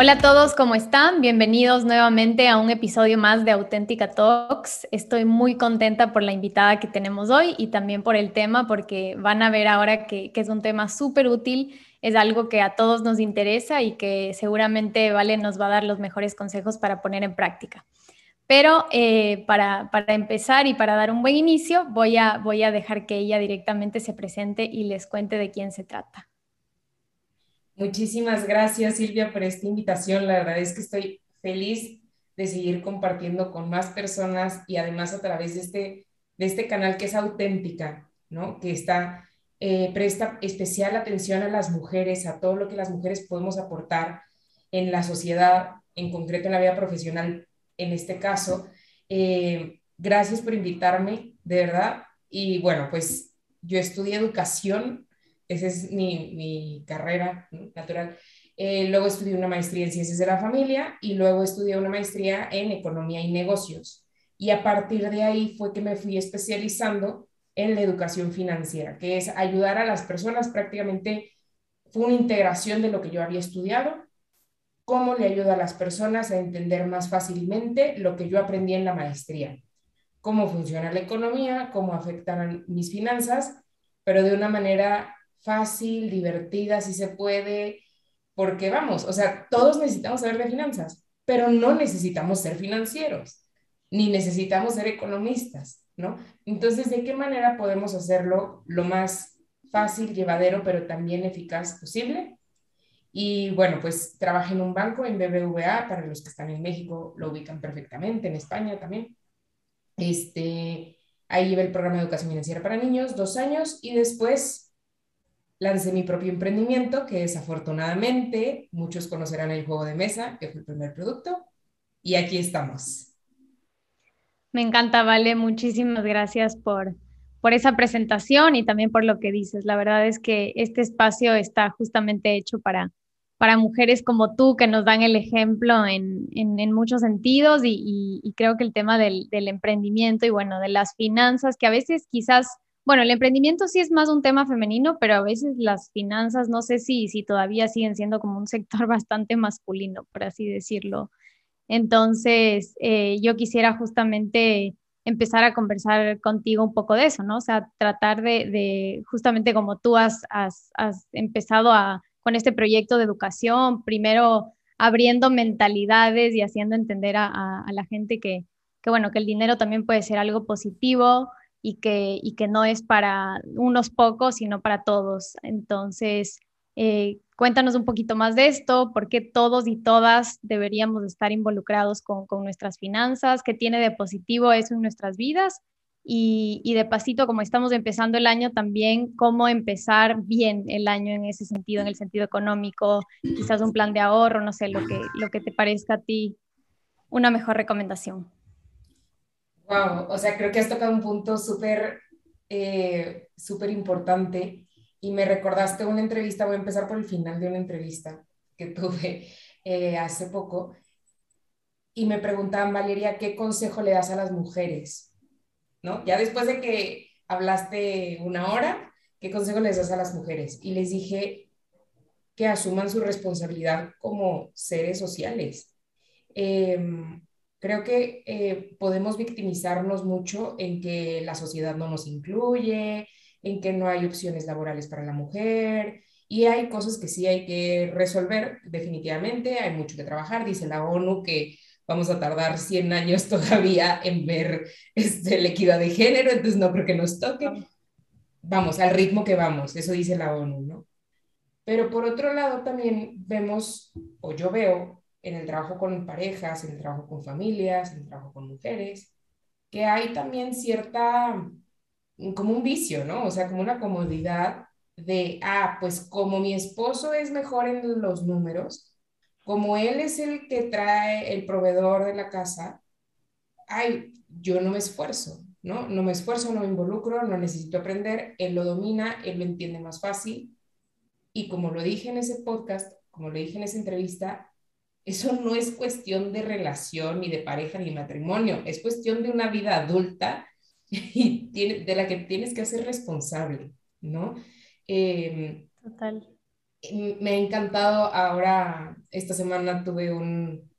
Hola a todos, ¿cómo están? Bienvenidos nuevamente a un episodio más de Auténtica Talks. Estoy muy contenta por la invitada que tenemos hoy y también por el tema, porque van a ver ahora que, es un tema súper útil, es algo que a todos nos interesa y que seguramente Vale nos va a dar los mejores consejos para poner en práctica. Pero eh, para, empezar y para dar un buen inicio, voy a, voy a dejar que ella directamente se presente y les cuente de quién se trata. Muchísimas gracias Silvia por esta invitación. La verdad es que estoy feliz de seguir compartiendo con más personas y además a través de este, de este canal que es auténtica, ¿no? Que está, eh, presta especial atención a las mujeres, a todo lo que las mujeres podemos aportar en la sociedad, en concreto en la vida profesional, en este caso. Eh, gracias por invitarme, de verdad. Y bueno, pues yo estudié educación esa es mi, carrera natural. Eh, luego estudié una maestría en ciencias de la familia y luego estudié una maestría en economía y negocios. Y a partir de ahí fue que me fui especializando en la educación financiera, que es ayudar a las personas prácticamente, fue una integración de lo que yo había estudiado, cómo le ayuda a las personas a entender más fácilmente lo que yo aprendí en la maestría, cómo funciona la economía, cómo afectan mis finanzas, pero de una manera fácil, divertida, si se puede, porque vamos, o sea, todos necesitamos saber de finanzas, pero no necesitamos ser financieros, ni necesitamos ser economistas, ¿no? Entonces, ¿de qué manera podemos hacerlo lo más fácil, llevadero, pero también eficaz posible? Y bueno, pues trabajé en un banco, en BBVA, para los que están en México lo ubican perfectamente, en España también. Este, ahí llevé el programa de educación financiera para niños, dos años, y después lancé mi propio emprendimiento, que desafortunadamente muchos conocerán el juego de mesa, que fue el primer producto, y aquí estamos. Me encanta, Vale, muchísimas gracias por, por esa presentación y también por lo que dices. La verdad es que este espacio está justamente hecho para, para mujeres como tú que nos dan el ejemplo en, en, muchos sentidos y, y, creo que el tema del, del emprendimiento y bueno, de las finanzas, que a veces quizás bueno, el emprendimiento sí es más un tema femenino, pero a veces las finanzas no sé si, si todavía siguen siendo como un sector bastante masculino, por así decirlo. Entonces, eh, yo quisiera justamente empezar a conversar contigo un poco de eso, ¿no? O sea, tratar de, justamente como tú has, has, empezado con este proyecto de educación, primero abriendo mentalidades y haciendo entender a, a la gente que, que, bueno, que el dinero también puede ser algo positivo, y que, y que no es para unos pocos, sino para todos. Entonces, eh, cuéntanos un poquito más de esto, por qué todos y todas deberíamos estar involucrados con, con nuestras finanzas, qué tiene de positivo eso en nuestras vidas y, y, de pasito, como estamos empezando el año, también cómo empezar bien el año en ese sentido, en el sentido económico, quizás un plan de ahorro, no sé, lo que, lo que te parezca a ti una mejor recomendación. Wow, o sea, creo que has tocado un punto súper, eh, súper importante y me recordaste una entrevista, voy a empezar por el final de una entrevista que tuve eh, hace poco y me preguntaban, Valeria, ¿qué consejo le das a las mujeres? ¿No? Ya después de que hablaste una hora, ¿qué consejo les das a las mujeres? Y les dije que asuman su responsabilidad como seres sociales. Eh, Creo que eh, podemos victimizarnos mucho en que la sociedad no nos incluye, en que no hay opciones laborales para la mujer y hay cosas que sí hay que resolver definitivamente, hay mucho que trabajar, dice la ONU que vamos a tardar 100 años todavía en ver este, la equidad de género, entonces no creo que nos toque. Vamos, al ritmo que vamos, eso dice la ONU, ¿no? Pero por otro lado también vemos, o yo veo, en el trabajo con parejas, en el trabajo con familias, en el trabajo con mujeres, que hay también cierta, como un vicio, ¿no? O sea, como una comodidad de, ah, pues como mi esposo es mejor en los números, como él es el que trae el proveedor de la casa, ay, yo no me esfuerzo, ¿no? No me esfuerzo, no me involucro, no necesito aprender, él lo domina, él lo entiende más fácil. Y como lo dije en ese podcast, como lo dije en esa entrevista, eso no es cuestión de relación, ni de pareja, ni matrimonio, es cuestión de una vida adulta y de la que tienes que ser responsable, ¿no? Em, Total. me ha encantado ahora, esta semana tuve un,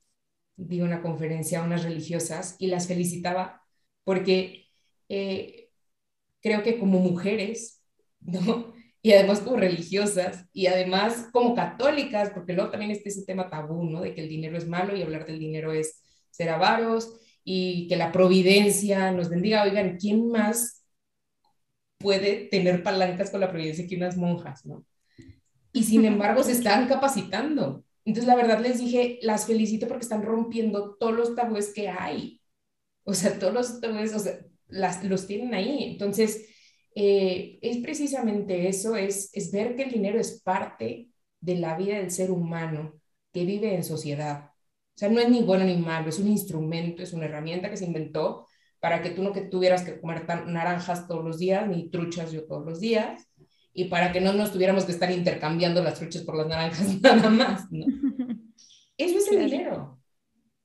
di una conferencia a unas religiosas y las felicitaba porque eh, creo que como mujeres, ¿no? Y además como religiosas y además como católicas, porque luego también está ese tema tabú, ¿no? De que el dinero es malo y hablar del dinero es ser avaros y que la providencia nos bendiga. Oigan, ¿quién más puede tener palancas con la providencia que unas monjas, ¿no? Y sin embargo se están capacitando. Entonces, la verdad les dije, las felicito porque están rompiendo todos los tabúes que hay. O sea, todos los tabúes, o sea, las, los tienen ahí. Entonces, eh, es precisamente eso, es, es ver que el dinero es parte de la vida del ser humano que vive en sociedad. O sea, no es ni bueno ni malo, es un instrumento, es una herramienta que se inventó para que tú no que tuvieras que comer naranjas todos los días, ni truchas yo todos los días, y para que no nos tuviéramos que estar intercambiando las truchas por las naranjas nada más, ¿no? Eso es el dinero,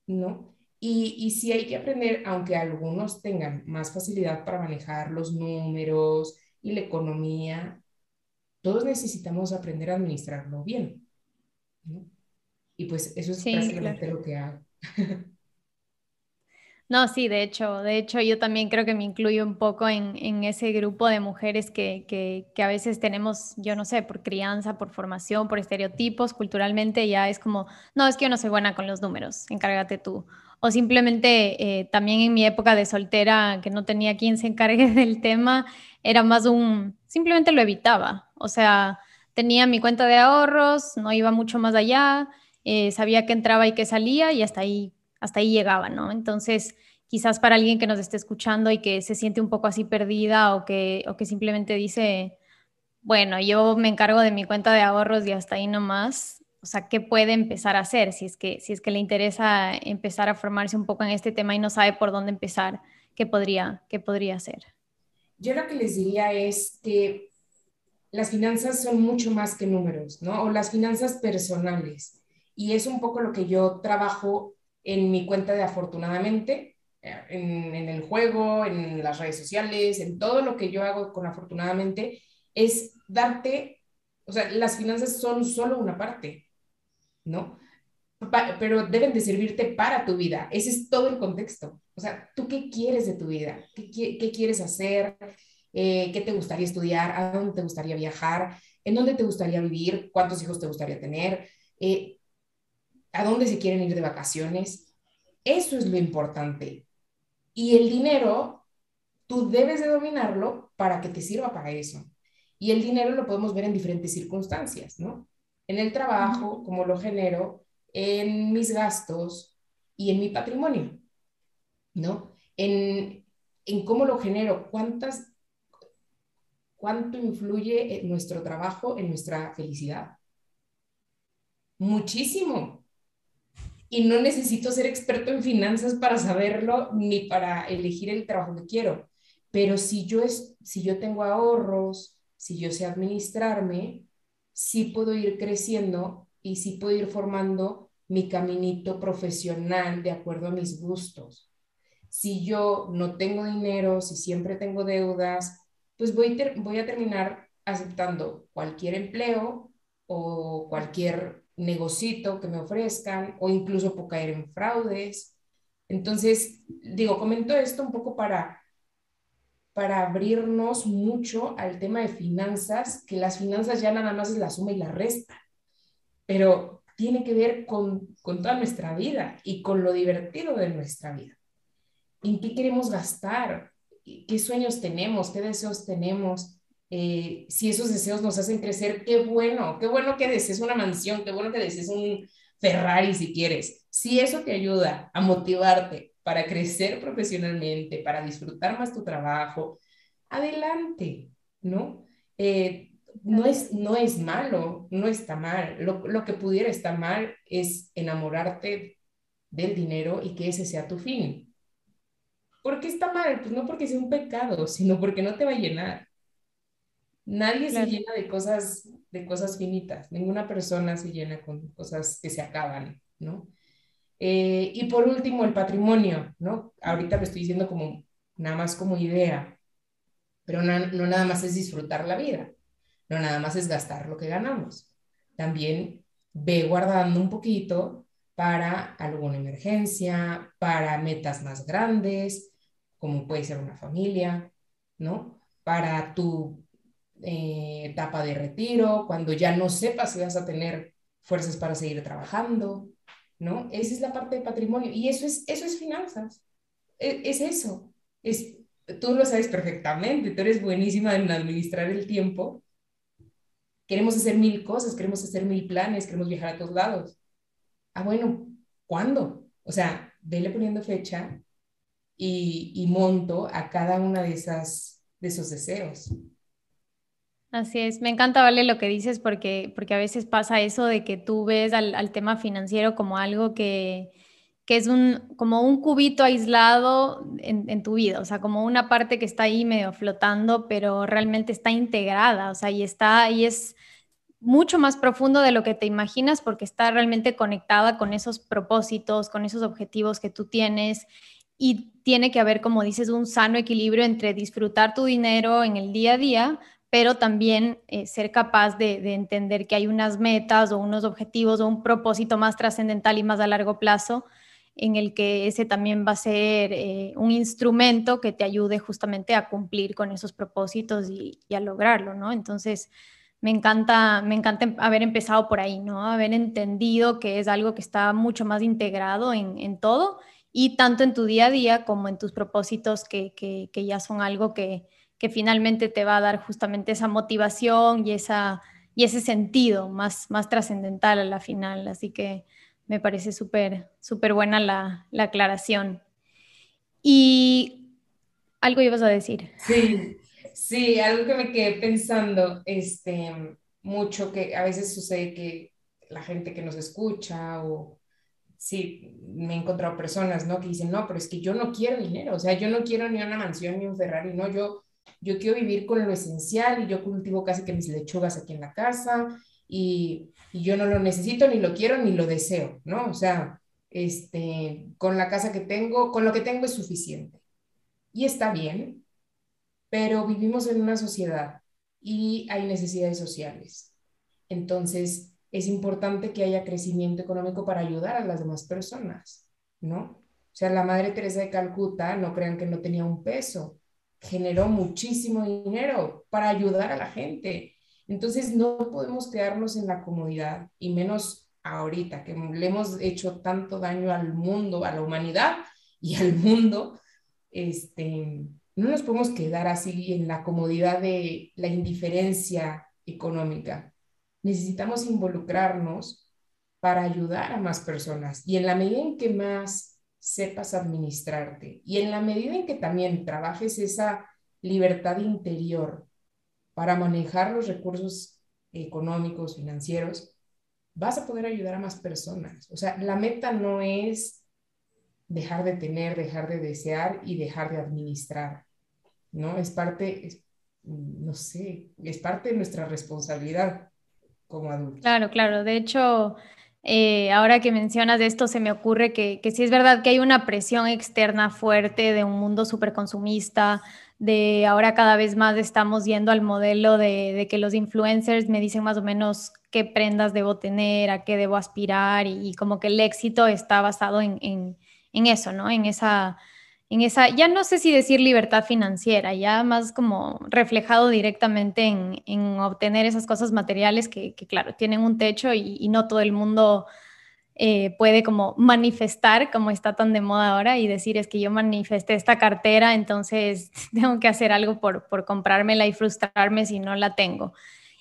¿no? Y, y sí hay que aprender, aunque algunos tengan más facilidad para manejar los números y la economía, todos necesitamos aprender a administrarlo bien. ¿no? Y pues eso es prácticamente lo que hago. No, sí, de hecho, de hecho yo también creo que me incluyo un poco en, ese grupo de mujeres que, que, a veces tenemos, yo no sé, por crianza, por formación, por estereotipos, culturalmente ya es como, no, es que yo no soy buena con los números, encárgate tú. O simplemente eh, también en mi época de soltera, que no tenía quien se encargue del tema, era más un, simplemente lo evitaba. O sea, tenía mi cuenta de ahorros, no iba mucho más allá, eh, sabía que entraba y que salía y hasta ahí hasta ahí llegaba, ¿no? Entonces, quizás para alguien que nos esté escuchando y que se siente un poco así perdida o que, o que simplemente dice, bueno, yo me encargo de mi cuenta de ahorros y hasta ahí nomás, o sea, ¿qué puede empezar a hacer si es que, si es que le interesa empezar a formarse un poco en este tema y no sabe por dónde empezar? ¿Qué podría, qué podría hacer? Yo lo que les diría es que las finanzas son mucho más que números, ¿no? O las finanzas personales. Y es un poco lo que yo trabajo en mi cuenta de afortunadamente, eh, en, el juego, en las redes sociales, en todo lo que yo hago con afortunadamente, es darte, o sea, las finanzas son solo una parte, ¿no? pero deben de servirte para tu vida. Ese es todo el contexto. O sea, ¿tú qué quieres de tu vida? ¿Qué, qué, quieres hacer? Eh, ¿Qué te gustaría estudiar? ¿A dónde te gustaría viajar? ¿En dónde te gustaría vivir? ¿Cuántos hijos te gustaría tener? Eh, a dónde se quieren ir de vacaciones. Eso es lo importante. Y el dinero, tú debes de dominarlo para que te sirva para eso. Y el dinero lo podemos ver en diferentes circunstancias, ¿no? En el trabajo, cómo lo genero, en mis gastos y en mi patrimonio, ¿no? En, en cómo lo genero, cuántas, cuánto influye nuestro trabajo en nuestra felicidad. Muchísimo. Y no necesito ser experto en finanzas para saberlo ni para elegir el trabajo que quiero. Pero si yo, es, si yo tengo ahorros, si yo sé administrarme, sí puedo ir creciendo y sí puedo ir formando mi caminito profesional de acuerdo a mis gustos. Si yo no tengo dinero, si siempre tengo deudas, pues voy, voy a terminar aceptando cualquier empleo o cualquier negocito que me ofrezcan o incluso por caer en fraudes. Entonces, digo, comento esto un poco para, para abrirnos mucho al tema de finanzas, que las finanzas ya nada más es la suma y la resta, pero tiene que ver con, con toda nuestra vida y con lo divertido de nuestra vida. ¿En qué queremos gastar? ¿Qué sueños tenemos? ¿Qué deseos tenemos? Eh, si esos deseos nos hacen crecer, qué bueno, qué bueno que desees una mansión, qué bueno que desees un Ferrari si quieres. Si eso te ayuda a motivarte para crecer profesionalmente, para disfrutar más tu trabajo, adelante, ¿no? Eh, no, es, no es malo, no está mal. Lo, lo que pudiera estar mal es enamorarte del dinero y que ese sea tu fin. ¿Por qué está mal? Pues no porque sea un pecado, sino porque no te va a llenar. Nadie se llena de cosas, de cosas finitas, ninguna persona se llena con cosas que se acaban, ¿no? Eh, y por último, el patrimonio, ¿no? Ahorita lo estoy diciendo como nada más como idea, pero no, no nada más es disfrutar la vida, no nada más es gastar lo que ganamos. también ve guardando un poquito para alguna emergencia, para metas más grandes, como puede ser una familia, ¿no? Para tu eh, etapa de retiro, cuando ya no sepas si vas a tener fuerzas para seguir trabajando, ¿no? Esa es la parte de patrimonio y eso es, eso es finanzas, es, es eso, es, tú lo sabes perfectamente, tú eres buenísima en administrar el tiempo. Queremos hacer mil cosas, queremos hacer mil planes, queremos viajar a todos lados. Ah, bueno, ¿cuándo? O sea, vele poniendo fecha y, y monto a cada una de, esas, de esos deseos. Así es, me encanta, Vale, lo que dices porque, porque a veces pasa eso de que tú ves al, al tema financiero como algo que, que es un, como un cubito aislado en, en, tu vida, o sea, como una parte que está ahí medio flotando, pero realmente está integrada, o sea, y está, y es mucho más profundo de lo que te imaginas porque está realmente conectada con esos propósitos, con esos objetivos que tú tienes y tiene que haber, como dices, un sano equilibrio entre disfrutar tu dinero en el día a día, pero también eh, ser capaz de, de, entender que hay unas metas o unos objetivos o un propósito más trascendental y más a largo plazo en el que ese también va a ser eh, un instrumento que te ayude justamente a cumplir con esos propósitos y, a lograrlo, ¿no? Entonces, me encanta, me encanta haber empezado por ahí, ¿no? Haber entendido que es algo que está mucho más integrado en, todo y tanto en tu día a día como en tus propósitos que, que ya son algo que, que, finalmente te va a dar justamente esa motivación y, esa, y ese sentido más, más trascendental a la final. Así que me parece súper, súper buena la, la, aclaración. Y algo ibas a decir. Sí, sí, algo que me quedé pensando, este, mucho que a veces sucede que la gente que nos escucha o sí, me he encontrado personas, ¿no? Que dicen, no, pero es que yo no quiero dinero, o sea, yo no quiero ni una mansión ni un Ferrari, no, yo, yo quiero vivir con lo esencial y yo cultivo casi que mis lechugas aquí en la casa y y yo no lo necesito, ni lo quiero, ni lo deseo, ¿no? O sea, este, con la casa que tengo, con lo que tengo es suficiente. Y está bien, pero vivimos en una sociedad y hay necesidades sociales. Entonces, es importante que haya crecimiento económico para ayudar a las demás personas, ¿no? O sea, la Madre Teresa de Calcuta, no crean que no tenía un peso, generó muchísimo dinero para ayudar a la gente entonces no podemos quedarnos en la comodidad y menos ahorita que le hemos hecho tanto daño al mundo, a la humanidad y al mundo. Este, no nos podemos quedar así en la comodidad de la indiferencia económica. Necesitamos involucrarnos para ayudar a más personas y en la medida en que más sepas administrarte y en la medida en que también trabajes esa libertad interior para manejar los recursos económicos, financieros, vas a poder ayudar a más personas. O sea, la meta no es dejar de tener, dejar de desear y dejar de administrar, ¿no? Es parte, es, no sé, es parte de nuestra responsabilidad como adultos. Claro, claro. De hecho, eh, ahora que mencionas esto, se me ocurre que, que sí es verdad que hay una presión externa fuerte de un mundo súper consumista, de ahora cada vez más estamos yendo al modelo de, que los influencers me dicen más o menos qué prendas debo tener, a qué debo aspirar y, como que el éxito está basado en, en, eso, ¿no? En esa, en esa, ya no sé si decir libertad financiera, ya más como reflejado directamente en, en obtener esas cosas materiales que, claro, tienen un techo y, no todo el mundo eh, puede como manifestar, como está tan de moda ahora, y decir es que yo manifesté esta cartera, entonces tengo que hacer algo por, comprármela y frustrarme si no la tengo.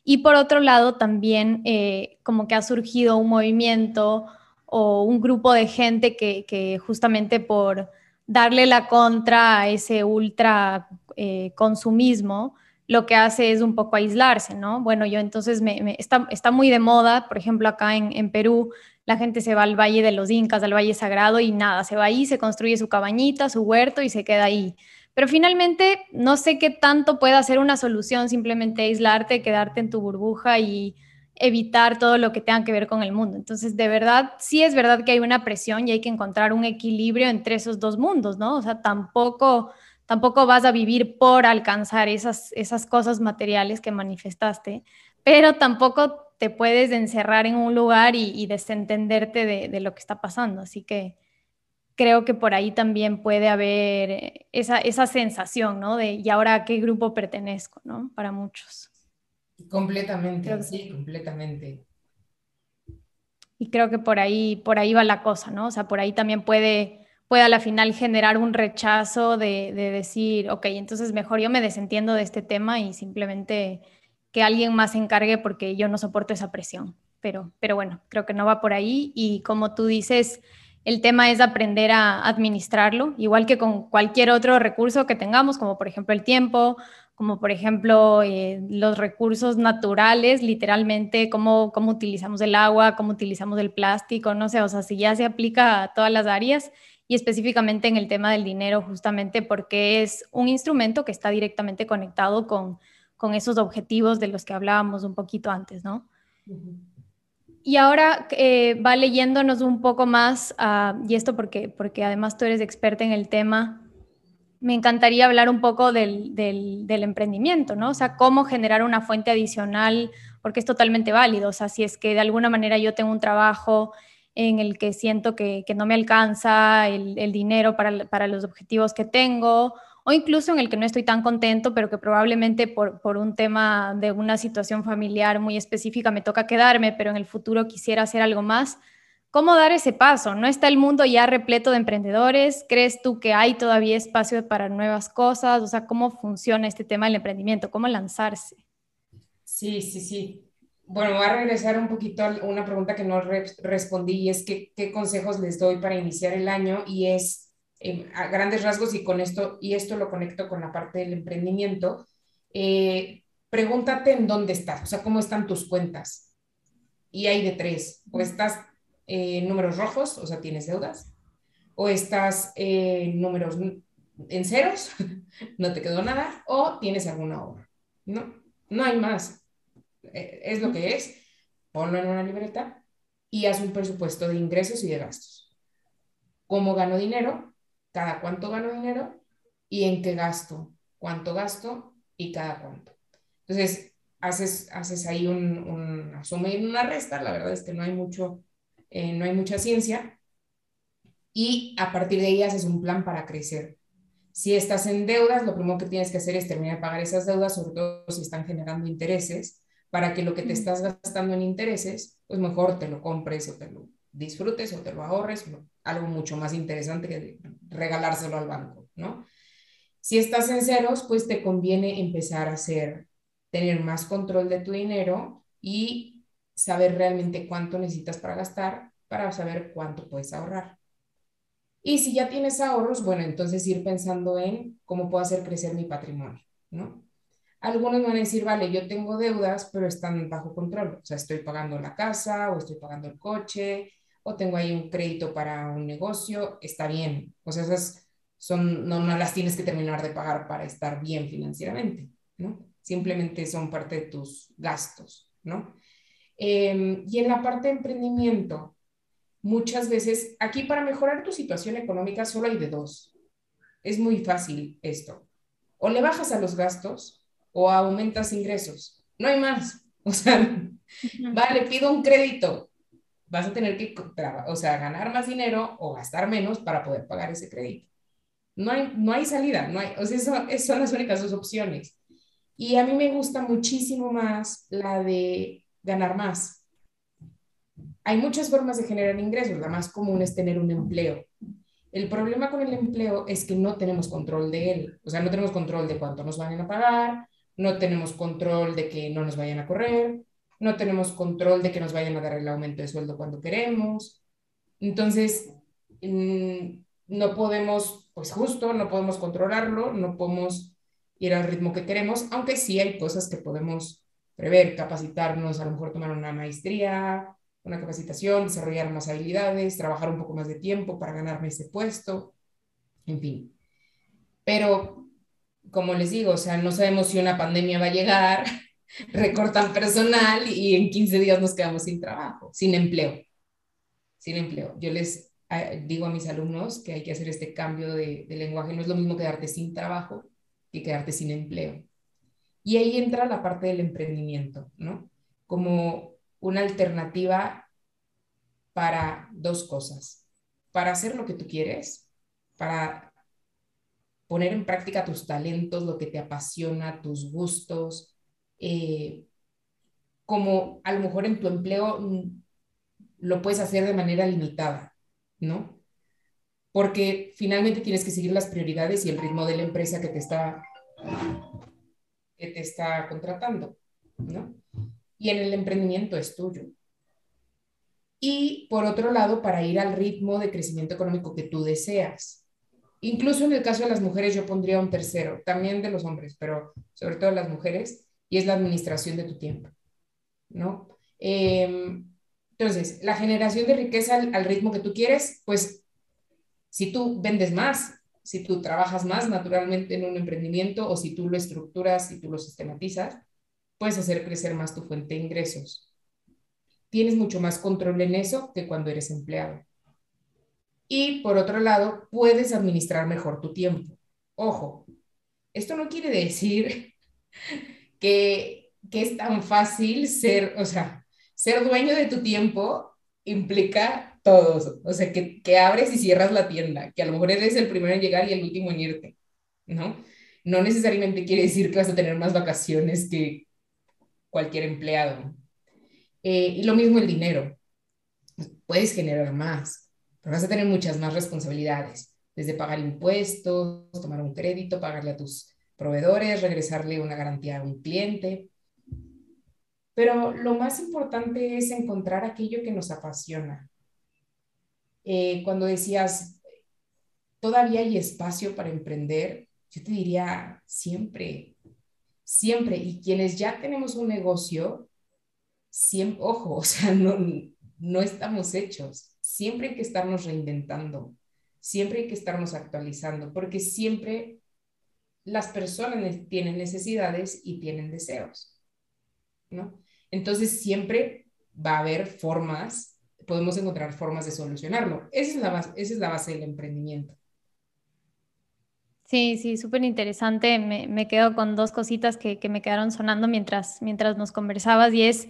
Y por otro lado, también eh, como que ha surgido un movimiento o un grupo de gente que justamente por darle la contra a ese ultra eh, consumismo, lo que hace es un poco aislarse, ¿no? Bueno, yo entonces está, muy de moda, por ejemplo, acá en, en Perú, la gente se va al Valle de los Incas, al Valle Sagrado y nada, se va ahí, se construye su cabañita, su huerto y se queda ahí. Pero finalmente no sé qué tanto puede hacer una solución simplemente aislarte, quedarte en tu burbuja y evitar todo lo que tenga que ver con el mundo. Entonces, de verdad, sí es verdad que hay una presión y hay que encontrar un equilibrio entre esos dos mundos, ¿no? O sea, tampoco, tampoco vas a vivir por alcanzar esas, esas cosas materiales que manifestaste, pero tampoco te puedes encerrar en un lugar y, desentenderte de, lo que está pasando. Así que creo que por ahí también puede haber esa, esa sensación, ¿no? De, ¿y ahora a qué grupo pertenezco, ¿no? Para muchos. Completamente, sí, completamente. Y creo que por ahí, por ahí va la cosa, ¿no? O sea, por ahí también puede, puede a la final generar un rechazo de, de decir, ok, entonces mejor yo me desentiendo de este tema y simplemente que alguien más se encargue porque yo no soporto esa presión. Pero, pero bueno, creo que no va por ahí y como tú dices, el tema es aprender a administrarlo, igual que con cualquier otro recurso que tengamos, como por ejemplo el tiempo, como por ejemplo eh, los recursos naturales, literalmente cómo, cómo utilizamos el agua, cómo utilizamos el plástico, no sé, o sea, si ya se aplica a todas las áreas y específicamente en el tema del dinero, justamente porque es un instrumento que está directamente conectado con con esos objetivos de los que hablábamos un poquito antes, ¿no? Y ahora eh, va leyéndonos un poco más, ah, y esto porque, porque además tú eres experta en el tema, me encantaría hablar un poco del, emprendimiento, ¿no? O sea, cómo generar una fuente adicional, porque es totalmente válido. O sea, si es que de alguna manera yo tengo un trabajo en el que siento que, no me alcanza el, dinero para, los objetivos que tengo, o incluso en el que no estoy tan contento, pero que probablemente por, un tema de una situación familiar muy específica me toca quedarme, pero en el futuro quisiera hacer algo más. ¿Cómo dar ese paso? ¿No está el mundo ya repleto de emprendedores? ¿Crees tú que hay todavía espacio para nuevas cosas? O sea, ¿cómo funciona este tema del emprendimiento? ¿Cómo lanzarse? Sí, sí, sí. Bueno, voy a regresar un poquito a una pregunta que no respondí y es que, qué consejos les doy para iniciar el año y es a grandes rasgos y con esto, y esto lo conecto con la parte del emprendimiento, eh, pregúntate en dónde estás, o sea, cómo están tus cuentas. Y hay de tres, o estás en números rojos, o sea, tienes deudas, o estás en números en ceros, no te quedó nada, o tienes alguna obra. No, no hay más. Eh, es lo que es. Ponlo en una libreta y haz un presupuesto de ingresos y de gastos. ¿Cómo gano dinero? cada cuánto gano dinero y en qué gasto, cuánto gasto y cada cuánto. Entonces, haces, haces ahí un, un y una resta, la verdad es que no hay, mucho, eh, no hay mucha ciencia, y a partir de ahí haces un plan para crecer. Si estás en deudas, lo primero que tienes que hacer es terminar de pagar esas deudas, sobre todo si están generando intereses, para que lo que te estás gastando en intereses, pues mejor te lo compres o te lo disfrutes o te lo ahorres, algo mucho más interesante que regalárselo al banco, ¿no? Si estás en ceros, pues te conviene empezar a hacer, tener más control de tu dinero y saber realmente cuánto necesitas para gastar para saber cuánto puedes ahorrar. Y si ya tienes ahorros, bueno, entonces ir pensando en cómo puedo hacer crecer mi patrimonio, ¿no? Algunos van a decir, vale, yo tengo deudas, pero están bajo control. O sea, estoy pagando la casa o estoy pagando el coche o tengo ahí un crédito para un negocio, está bien. O sea, esas son, no, no las tienes que terminar de pagar para estar bien financieramente, ¿no? Simplemente son parte de tus gastos, ¿no? Em, y en la parte de emprendimiento, muchas veces, aquí para mejorar tu situación económica solo hay de dos. Es muy fácil esto. O le bajas a los gastos o aumentas ingresos. No hay más. O sea, vale, pido un crédito vas a tener que, o sea, ganar más dinero o gastar menos para poder pagar ese crédito. No hay, no hay salida, no hay, o sea, eso, son las únicas dos opciones. Y a mí me gusta muchísimo más la de ganar más. Hay muchas formas de generar ingresos, la más común es tener un empleo. El problema con el empleo es que no tenemos control de él, o sea, no tenemos control de cuánto nos vayan a pagar, no tenemos control de que no nos vayan a correr, no tenemos control de que nos vayan a dar el aumento de sueldo cuando queremos. Entonces, mm, no podemos, pues justo, no podemos controlarlo, no podemos ir al ritmo que queremos, aunque sí hay cosas que podemos prever, capacitarnos, a lo mejor tomar una maestría, una capacitación, desarrollar más habilidades, trabajar un poco más de tiempo para ganarme ese puesto, en fin. Pero, como les digo, o sea, no sabemos si una pandemia va a llegar, recortan personal y en 15 días nos quedamos sin trabajo, sin empleo. Sin empleo. Yo les eh, digo a mis alumnos que hay que hacer este cambio de, lenguaje. No es lo mismo quedarte sin trabajo que quedarte sin empleo. Y ahí entra la parte del emprendimiento, ¿no? Como una alternativa para dos cosas. Para hacer lo que tú quieres, para poner en práctica tus talentos, lo que te apasiona, tus gustos, eh, como a lo mejor en tu empleo mm, lo puedes hacer de manera limitada, ¿no? Porque finalmente tienes que seguir las prioridades y el ritmo de la empresa que te está, que te está contratando, ¿no? Y en el emprendimiento es tuyo. Y por otro lado, para ir al ritmo de crecimiento económico que tú deseas. Incluso en el caso de las mujeres yo pondría un tercero, también de los hombres, pero sobre todo las mujeres, y es la administración de tu tiempo, ¿no? Em, entonces, la generación de riqueza al, ritmo que tú quieres, pues si tú vendes más, si tú trabajas más naturalmente en un emprendimiento o si tú lo estructuras y tú lo sistematizas, puedes hacer crecer más tu fuente de ingresos. Tienes mucho más control en eso que cuando eres empleado. Y por otro lado, puedes administrar mejor tu tiempo. Ojo, esto no quiere decir que, que es tan fácil ser, o sea, ser dueño de tu tiempo implica todo, o sea, que, que, abres y cierras la tienda, que a lo mejor eres el primero en llegar y el último en irte, ¿no? No necesariamente quiere decir que vas a tener más vacaciones que cualquier empleado. Eh, y lo mismo el dinero. Puedes generar más, vas a tener muchas más responsabilidades, desde pagar impuestos, tomar un crédito, pagarle a tus proveedores, regresarle una garantía a un cliente. Pero lo más importante es encontrar aquello que nos apasiona. Eh, cuando decías, todavía hay espacio para emprender, yo te diría siempre, siempre. Y quienes ya tenemos un negocio, siempre, ojo, o sea, no, no estamos hechos siempre hay que estarnos reinventando, siempre hay que estarnos actualizando, porque siempre las personas tienen necesidades y tienen deseos, ¿no? Entonces siempre va a haber formas, podemos encontrar formas de solucionarlo. Esa es la base, esa es la base del emprendimiento. Sí, sí, súper interesante. Me, me, quedo con dos cositas que, que, me quedaron sonando mientras, mientras nos conversabas y es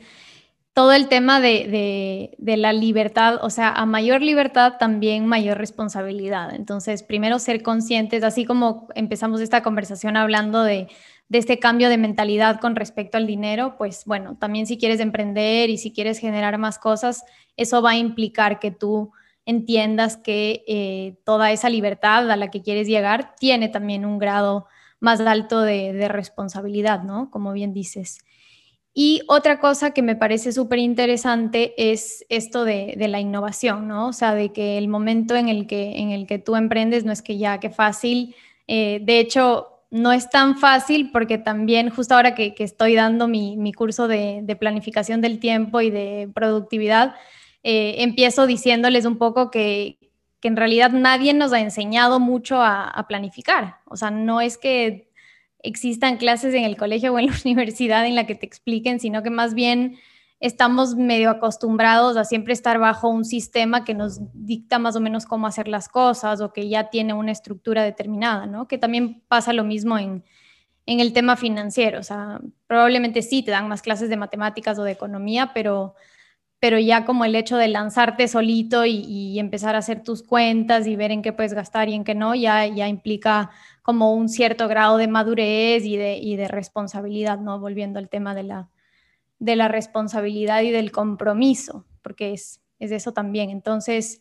todo el tema de, la libertad, o sea, a mayor libertad también mayor responsabilidad. Entonces, primero ser conscientes, así como empezamos esta conversación hablando de, este cambio de mentalidad con respecto al dinero, pues bueno, también si quieres emprender y si quieres generar más cosas, eso va a implicar que tú entiendas que eh, toda esa libertad a la que quieres llegar tiene también un grado más alto de, de responsabilidad, ¿no? Como bien dices. Y otra cosa que me parece súper interesante es esto de, la innovación, ¿no? O sea, de que el momento en el que, en el que tú emprendes no es que ya, qué fácil. Eh, de hecho, no es tan fácil porque también justo ahora que, estoy dando mi, curso de, planificación del tiempo y de productividad, eh, empiezo diciéndoles un poco que, en realidad nadie nos ha enseñado mucho a, a planificar. O sea, no es que existan clases en el colegio o en la universidad en la que te expliquen, sino que más bien estamos medio acostumbrados a siempre estar bajo un sistema que nos dicta más o menos cómo hacer las cosas o que ya tiene una estructura determinada, ¿no? Que también pasa lo mismo en, en el tema financiero, o sea, probablemente sí te dan más clases de matemáticas o de economía, pero pero ya como el hecho de lanzarte solito y, empezar a hacer tus cuentas y ver en qué puedes gastar y en qué no, ya, ya implica como un cierto grado de madurez y de, y de responsabilidad, ¿no? Volviendo al tema de la, de la responsabilidad y del compromiso, porque es, es eso también. Entonces,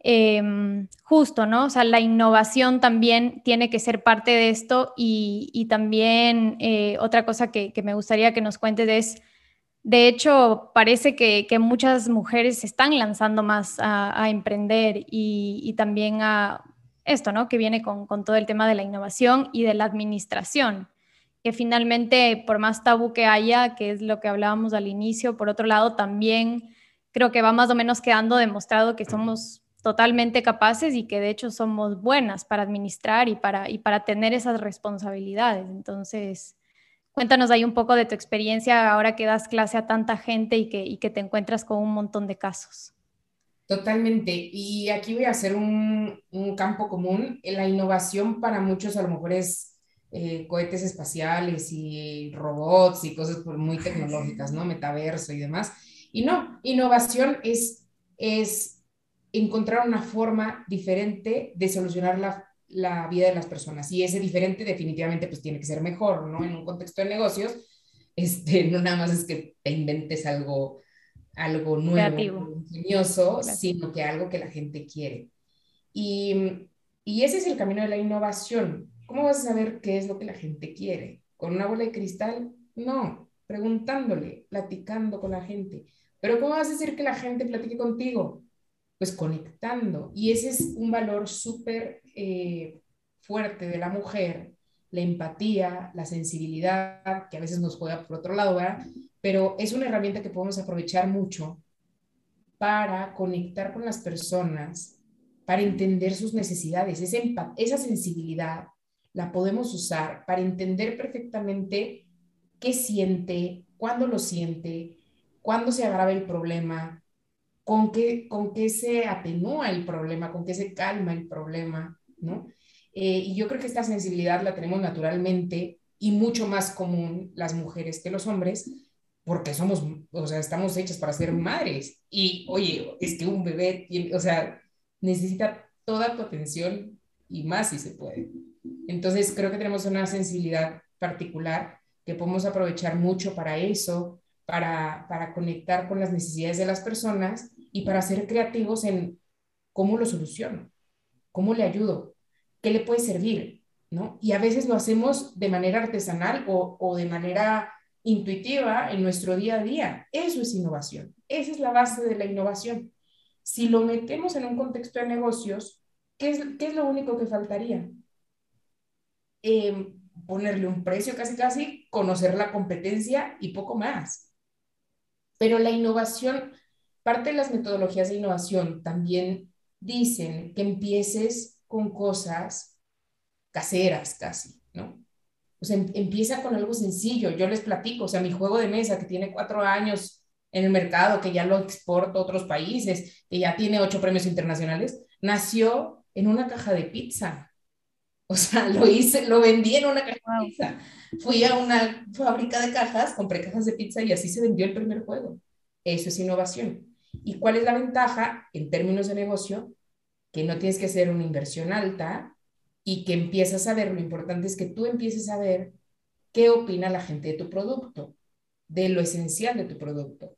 em, justo, ¿no? O sea, la innovación también tiene que ser parte de esto y, y también eh, otra cosa que, que me gustaría que nos cuentes es de hecho, parece que, muchas mujeres se están lanzando más a, emprender y, también a esto, ¿no? Que viene con, todo el tema de la innovación y de la administración, que finalmente, por más tabú que haya, que es lo que hablábamos al inicio, por otro lado, también creo que va más o menos quedando demostrado que somos totalmente capaces y que de hecho somos buenas para administrar y para, y para tener esas responsabilidades. Entonces, Cuéntanos ahí un poco de tu experiencia ahora que das clase a tanta gente y que, y que te encuentras con un montón de casos. Totalmente. Y aquí voy a hacer un, un campo común. La innovación para muchos a lo mejor es eh, cohetes espaciales y robots y cosas muy tecnológicas, ¿no? Metaverso y demás. Y no, innovación es, es encontrar una forma diferente de solucionar la, la vida de las personas. Y ese diferente definitivamente pues tiene que ser mejor, ¿no? En un contexto de negocios, este, no nada más es que te inventes algo, algo nuevo, ingenioso, sino que algo que la gente quiere. Y, y ese es el camino de la innovación. ¿Cómo vas a saber qué es lo que la gente quiere? ¿Con una bola de cristal? No, preguntándole, platicando con la gente. Pero ¿cómo vas a hacer que la gente platique contigo? Pues conectando. Y ese es un valor súper eh, fuerte de la mujer, la empatía, la sensibilidad, que a veces nos juega por otro lado, ¿verdad? Pero es una herramienta que podemos aprovechar mucho para conectar con las personas, para entender sus necesidades. Esa, esa sensibilidad la podemos usar para entender perfectamente qué siente, cuándo lo siente, cuándo se agrava el problema, con qué, con qué se atenúa el problema, con qué se calma el problema, ¿no? Eh, y yo creo que esta sensibilidad la tenemos naturalmente y mucho más común las mujeres que los hombres, porque somos, o sea, estamos hechas para ser madres. Y oye, es que un bebé, o sea, necesita toda tu atención y más si se puede. Entonces, creo que tenemos una sensibilidad particular que podemos aprovechar mucho para eso, para, para conectar con las necesidades de las personas y para ser creativos en cómo lo soluciono, cómo le ayudo, qué le puede servir, ¿no? Y a veces lo hacemos de manera artesanal o, o de manera intuitiva en nuestro día a día. Eso es innovación. Esa es la base de la innovación. Si lo metemos en un contexto de negocios, ¿qué es, qué es lo único que faltaría? Eh, ponerle un precio casi casi, conocer la competencia y poco más. Pero la innovación, parte de las metodologías de innovación también dicen que empieces con cosas caseras casi, ¿no? O sea, em, empieza con algo sencillo. Yo les platico, o sea, mi juego de mesa que tiene cuatro años en el mercado, que ya lo exporto a otros países, que ya tiene ocho premios internacionales, nació en una caja de pizza. O sea, lo hice, lo vendí en una caja de pizza. Fui a una fábrica de cajas, compré cajas de pizza y así se vendió el primer juego. Eso es innovación. ¿Y cuál es la ventaja en términos de negocio? Que no tienes que hacer una inversión alta y que empiezas a ver, lo importante es que tú empieces a ver qué opina la gente de tu producto, de lo esencial de tu producto,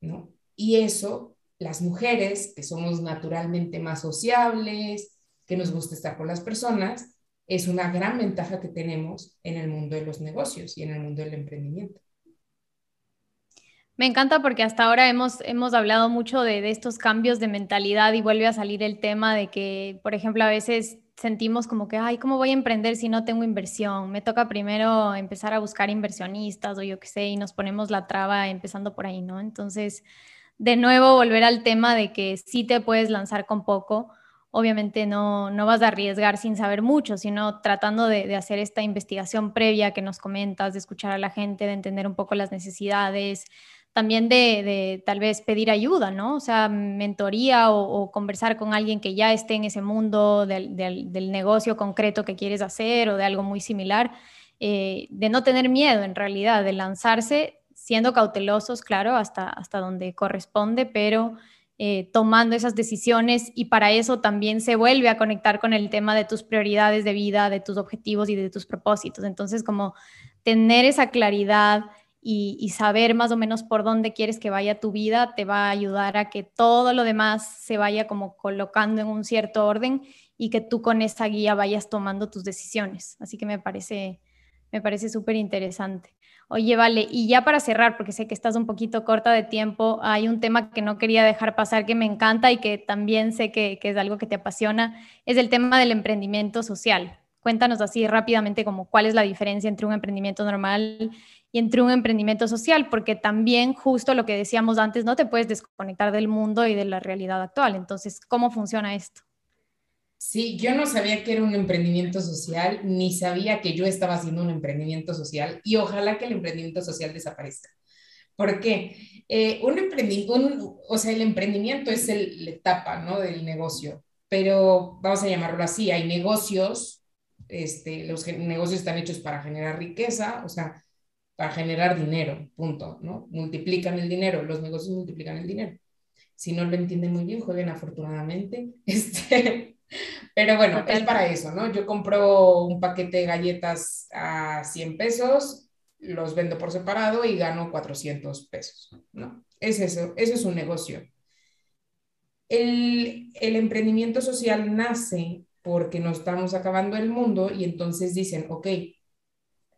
¿no? Y eso, las mujeres, que somos naturalmente más sociables, que nos gusta estar con las personas, es una gran ventaja que tenemos en el mundo de los negocios y en el mundo del emprendimiento. Me encanta porque hasta ahora hemos, hemos hablado mucho de, de, estos cambios de mentalidad y vuelve a salir el tema de que, por ejemplo, a veces sentimos como que, ay, ¿cómo voy a emprender si no tengo inversión? Me toca primero empezar a buscar inversionistas o yo qué sé, y nos ponemos la traba empezando por ahí, ¿no? Entonces, de nuevo, volver al tema de que sí te puedes lanzar con poco obviamente no, no vas a arriesgar sin saber mucho, sino tratando de, hacer esta investigación previa que nos comentas, de escuchar a la gente, de entender un poco las necesidades, también de, tal vez pedir ayuda, ¿no? O sea, mentoría o, conversar con alguien que ya esté en ese mundo del, negocio concreto que quieres hacer o de algo muy similar, eh, de no tener miedo en realidad, de lanzarse siendo cautelosos, claro, hasta, hasta donde corresponde, pero eh, tomando esas decisiones y para eso también se vuelve a conectar con el tema de tus prioridades de vida, de tus objetivos y de tus propósitos. Entonces, como tener esa claridad y, saber más o menos por dónde quieres que vaya tu vida te va a ayudar a que todo lo demás se vaya como colocando en un cierto orden y que tú con esa guía vayas tomando tus decisiones. Así que me parece, me parece súper interesante. Oye, vale, y ya para cerrar, porque sé que estás un poquito corta de tiempo, hay un tema que no quería dejar pasar que me encanta y que también sé que, es algo que te apasiona, es el tema del emprendimiento social. Cuéntanos así rápidamente como cuál es la diferencia entre un emprendimiento normal y entre un emprendimiento social, porque también justo lo que decíamos antes, no te puedes desconectar del mundo y de la realidad actual. Entonces, ¿cómo funciona esto? Sí, yo no sabía que era un emprendimiento social, ni sabía que yo estaba haciendo un emprendimiento social y ojalá que el emprendimiento social desaparezca. ¿Por qué? Eh, un emprendimiento, o sea, el emprendimiento es el, la etapa, ¿no? Del negocio, pero vamos a llamarlo así, hay negocios, este, los negocios están hechos para generar riqueza, o sea, para generar dinero, punto, ¿no? Multiplican el dinero, los negocios multiplican el dinero. Si no lo entienden muy bien, jueguen afortunadamente. Este, pero bueno, es para eso, ¿no? Yo compro un paquete de galletas a 100 pesos, los vendo por separado y gano 400 pesos, ¿no? Es eso, eso es un negocio. El, el emprendimiento social nace porque nos estamos acabando el mundo y entonces dicen, ok,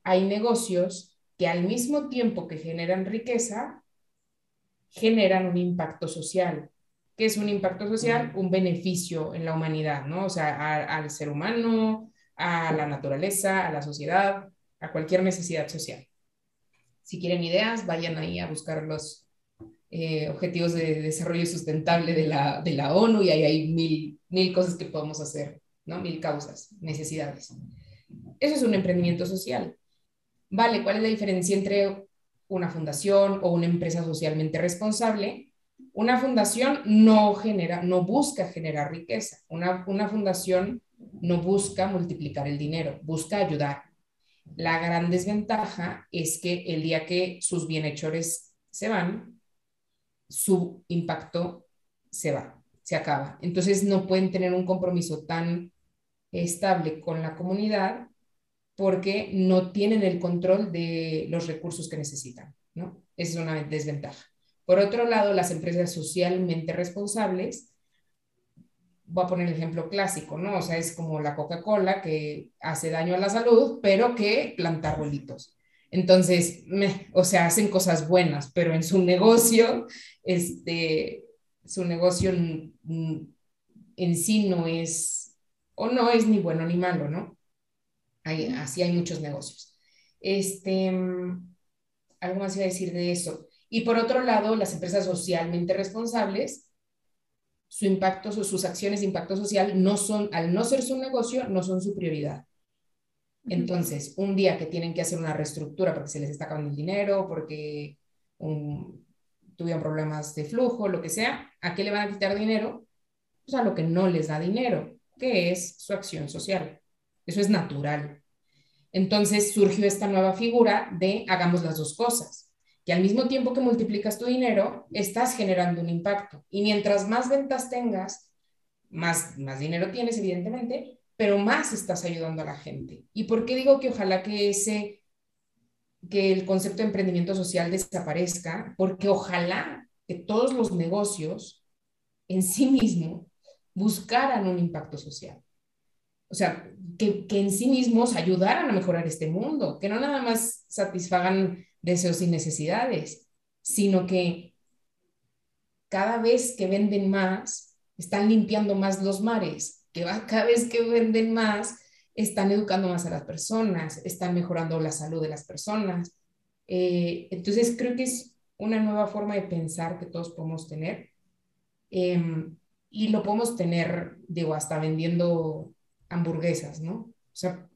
hay negocios que al mismo tiempo que generan riqueza, generan un impacto social. ¿Qué es un impacto social? Un beneficio en la humanidad, ¿no? O sea, al ser humano, a la naturaleza, a la sociedad, a cualquier necesidad social. Si quieren ideas, vayan ahí a buscar los eh, Objetivos de Desarrollo Sustentable de la, de la ONU y ahí hay mil, mil cosas que podemos hacer, ¿no? Mil causas, necesidades. Eso es un emprendimiento social. Vale, ¿cuál es la diferencia entre una fundación o una empresa socialmente responsable? Una fundación no genera, no busca generar riqueza. Una, una fundación no busca multiplicar el dinero, busca ayudar. La gran desventaja es que el día que sus bienhechores se van, su impacto se va, se acaba. Entonces no pueden tener un compromiso tan estable con la comunidad porque no tienen el control de los recursos que necesitan, ¿no? Es una desventaja. Por otro lado, las empresas socialmente responsables, voy a poner el ejemplo clásico, ¿no? O sea, es como la Coca-Cola que hace daño a la salud, pero que planta arbolitos. Entonces, o sea, hacen cosas buenas, pero en su negocio, este, su negocio en sí no es, o no es ni bueno ni malo, ¿no? Así hay muchos negocios. Este, algo más iba a decir de eso. Y por otro lado, las empresas socialmente responsables, su impacto, sus acciones de impacto social no son, al no ser su negocio, no son su prioridad. Entonces, un día que tienen que hacer una reestructura porque se les está acabando el dinero, porque tuvieron problemas de flujo, lo que sea, ¿a qué le van a quitar dinero? Pues a lo que no les da dinero, que es su acción social. Eso es natural. Entonces surgió esta nueva figura de hagamos las dos cosas, que al mismo tiempo que multiplicas tu dinero, estás generando un impacto. Y mientras más ventas tengas, más, más dinero tienes, evidentemente, pero más estás ayudando a la gente. ¿Y por qué digo que ojalá que ese que el concepto de emprendimiento social desaparezca? Porque ojalá que todos los negocios en sí mismos buscaran un impacto social. O sea, que, que, en sí mismos ayudaran a mejorar este mundo, que no nada más satisfagan deseos y necesidades, sino que cada vez que venden más, están limpiando más los mares, que cada vez que venden más, están educando más a las personas, están mejorando la salud de las personas. Eh, entonces, creo que es una nueva forma de pensar que todos podemos tener. Em, y lo podemos tener, digo, hasta vendiendo hamburguesas, ¿no? O sea,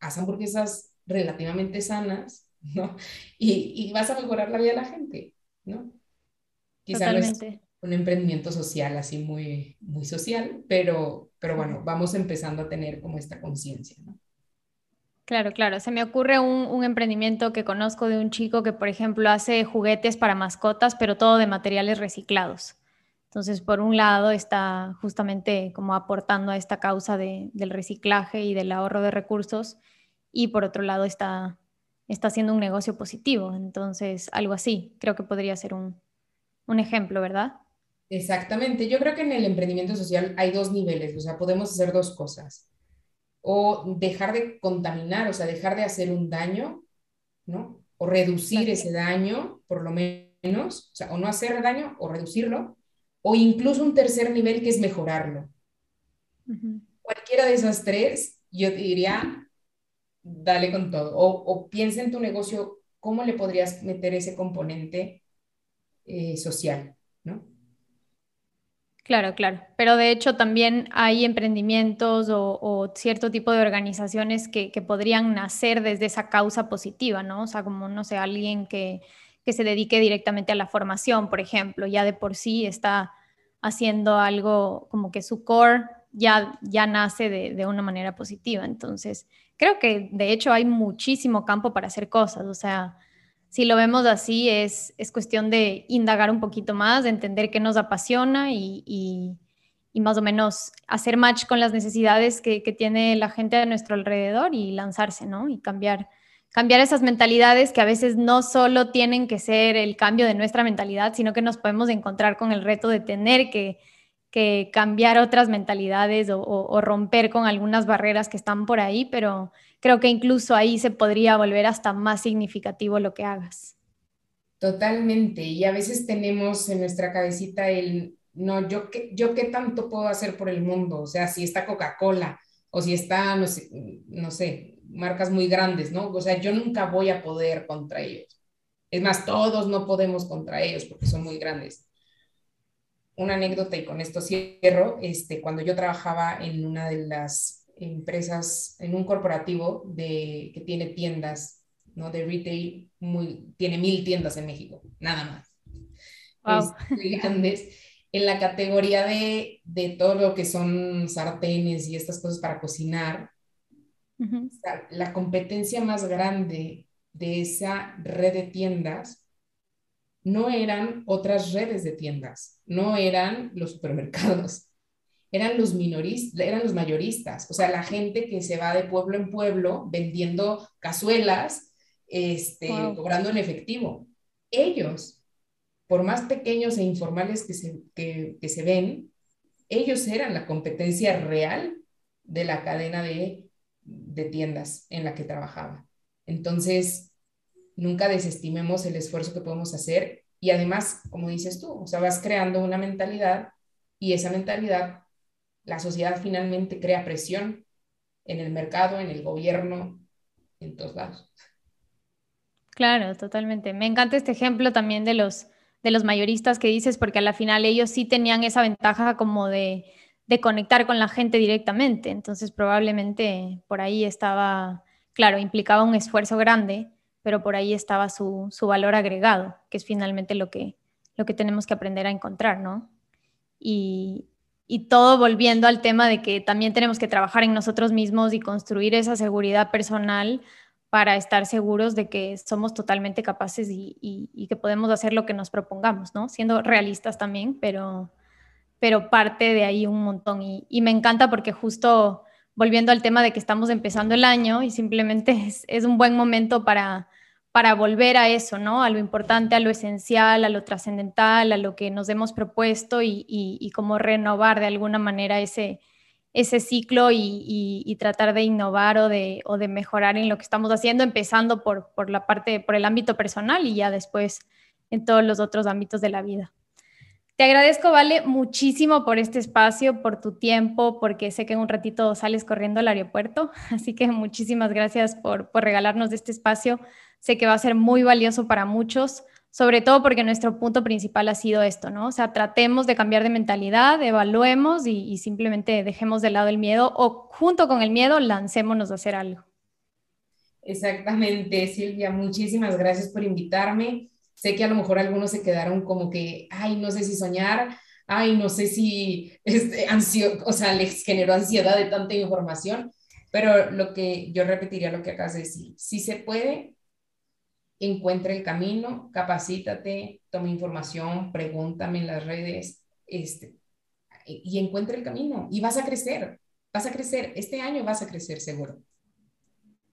haz hamburguesas relativamente sanas, ¿no? Y, vas a mejorar la vida de la gente, ¿no? Quizá no es un emprendimiento social así muy, muy social, pero, pero bueno, vamos empezando a tener como esta conciencia, ¿no? Claro, claro. Se me ocurre un, un, emprendimiento que conozco de un chico que, por ejemplo, hace juguetes para mascotas, pero todo de materiales reciclados. Entonces, por un lado, está justamente como aportando a esta causa del reciclaje y del ahorro de recursos, y por otro lado, está, está haciendo un negocio positivo. Entonces, algo así, creo que podría ser un, un ejemplo, ¿verdad? Exactamente. Yo creo que en el emprendimiento social hay dos niveles, o sea, podemos hacer dos cosas. O dejar de contaminar, o sea, dejar de hacer un daño, ¿no? O reducir ese daño, por lo menos, o sea, o no hacer daño o reducirlo, o incluso un tercer nivel que es mejorarlo. Cualquiera de esas tres, yo te diría, dale con todo. O, piensa en tu negocio, ¿cómo le podrías meter ese componente eh, social? ¿no? Claro, claro. Pero de hecho también hay emprendimientos o, cierto tipo de organizaciones que, que, podrían nacer desde esa causa positiva, ¿no? O sea, como, no sé, alguien que que se dedique directamente a la formación, por ejemplo, ya de por sí está haciendo algo como que su core ya, ya nace de, de, una manera positiva. Entonces, creo que de hecho hay muchísimo campo para hacer cosas. O sea, si lo vemos así, es, es cuestión de indagar un poquito más, de entender qué nos apasiona y, y, más o menos hacer match con las necesidades que, que, tiene la gente a nuestro alrededor y lanzarse, ¿no? Y cambiar, cambiar esas mentalidades que a veces no solo tienen que ser el cambio de nuestra mentalidad, sino que nos podemos encontrar con el reto de tener que cambiar otras mentalidades o, romper con algunas barreras que están por ahí, pero creo que incluso ahí se podría volver hasta más significativo lo que hagas. Totalmente, y a veces tenemos en nuestra cabecita el, no, yo qué, yo qué tanto puedo hacer por el mundo, o sea, si está Coca-Cola o si está, no sé, no sé, marcas muy grandes, ¿no? O sea, yo nunca voy a poder contra ellos. Es más, todos no podemos contra ellos porque son muy grandes una anécdota y con esto cierro, este, cuando yo trabajaba en una de las empresas, en un corporativo de, que tiene tiendas, ¿no? De retail, muy, tiene mil tiendas en México, nada más. Wow. grandes. En la categoría de, de, todo lo que son sartenes y estas cosas para cocinar, la competencia más grande de esa red de tiendas no eran otras redes de tiendas, no eran los supermercados, eran los minoristas, eran los mayoristas, o sea, la gente que se va de pueblo en pueblo vendiendo cazuelas, este, cobrando en efectivo. Ellos, por más pequeños e informales que se, que se ven, ellos eran la competencia real de la cadena de, de tiendas en la que trabajaba. Entonces, nunca desestimemos el esfuerzo que podemos hacer y además, como dices tú, o sea, vas creando una mentalidad y esa mentalidad, la sociedad finalmente crea presión en el mercado, en el gobierno, en todos lados. Claro, totalmente. Me encanta este ejemplo también de los, de los mayoristas que dices, porque a la final ellos sí tenían esa ventaja como de, de conectar con la gente directamente. Entonces probablemente por ahí estaba, claro, implicaba un esfuerzo grande, pero por ahí estaba su, valor agregado, que es finalmente lo que, lo que tenemos que aprender a encontrar, ¿no? Y, todo volviendo al tema de que también tenemos que trabajar en nosotros mismos y construir esa seguridad personal para estar seguros de que somos totalmente capaces y, que podemos hacer lo que nos propongamos, ¿no? Siendo realistas también, pero, pero parte de ahí un montón. Y, me encanta porque justo volviendo al tema de que estamos empezando el año y simplemente es un buen momento para para volver a eso, ¿no? A lo importante, a lo esencial, a lo trascendental, a lo que nos hemos propuesto y, y, cómo renovar de alguna manera ese, ese ciclo y, tratar de innovar o de, o de, mejorar en lo que estamos haciendo, empezando por, por, la parte, por el ámbito personal y ya después en todos los otros ámbitos de la vida. Te agradezco, Vale, muchísimo por este espacio, por tu tiempo, porque sé que en un ratito sales corriendo al aeropuerto, así que muchísimas gracias por, regalarnos este espacio sé que va a ser muy valioso para muchos, sobre todo porque nuestro punto principal ha sido esto, ¿no? O sea, tratemos de cambiar de mentalidad, evaluemos y, simplemente dejemos de lado el miedo o junto con el miedo lancémonos a hacer algo. Exactamente, Silvia, muchísimas gracias por invitarme. Sé que a lo mejor algunos se quedaron como que, ay, no sé si soñar, ay, no sé si este, ansio o sea, les generó ansiedad de tanta información, pero lo que yo repetiría lo que acabas de decir, si se puede, encuentra el camino, capacítate, toma información, pregúntame en las redes, este, y encuentra el camino y vas a crecer, vas a crecer, este año vas a crecer seguro.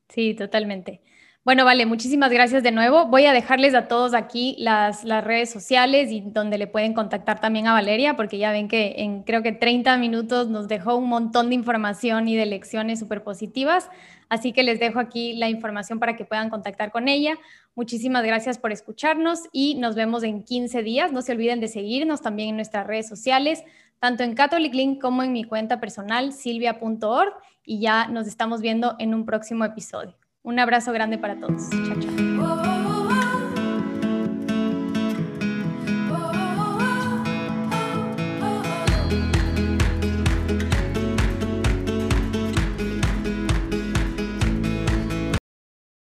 Sí, totalmente. Bueno, vale, muchísimas gracias de nuevo. Voy a dejarles a todos aquí las, redes sociales y donde le pueden contactar también a Valeria, porque ya ven que en creo que 30 minutos nos dejó un montón de información y de lecciones súper positivas. Así que les dejo aquí la información para que puedan contactar con ella. Muchísimas gracias por escucharnos y nos vemos en 15 días. No se olviden de seguirnos también en nuestras redes sociales, tanto en Catholic Link como en mi cuenta personal, silvia.org. Y ya nos estamos viendo en un próximo episodio. Un abrazo grande para todos. Chao, chao.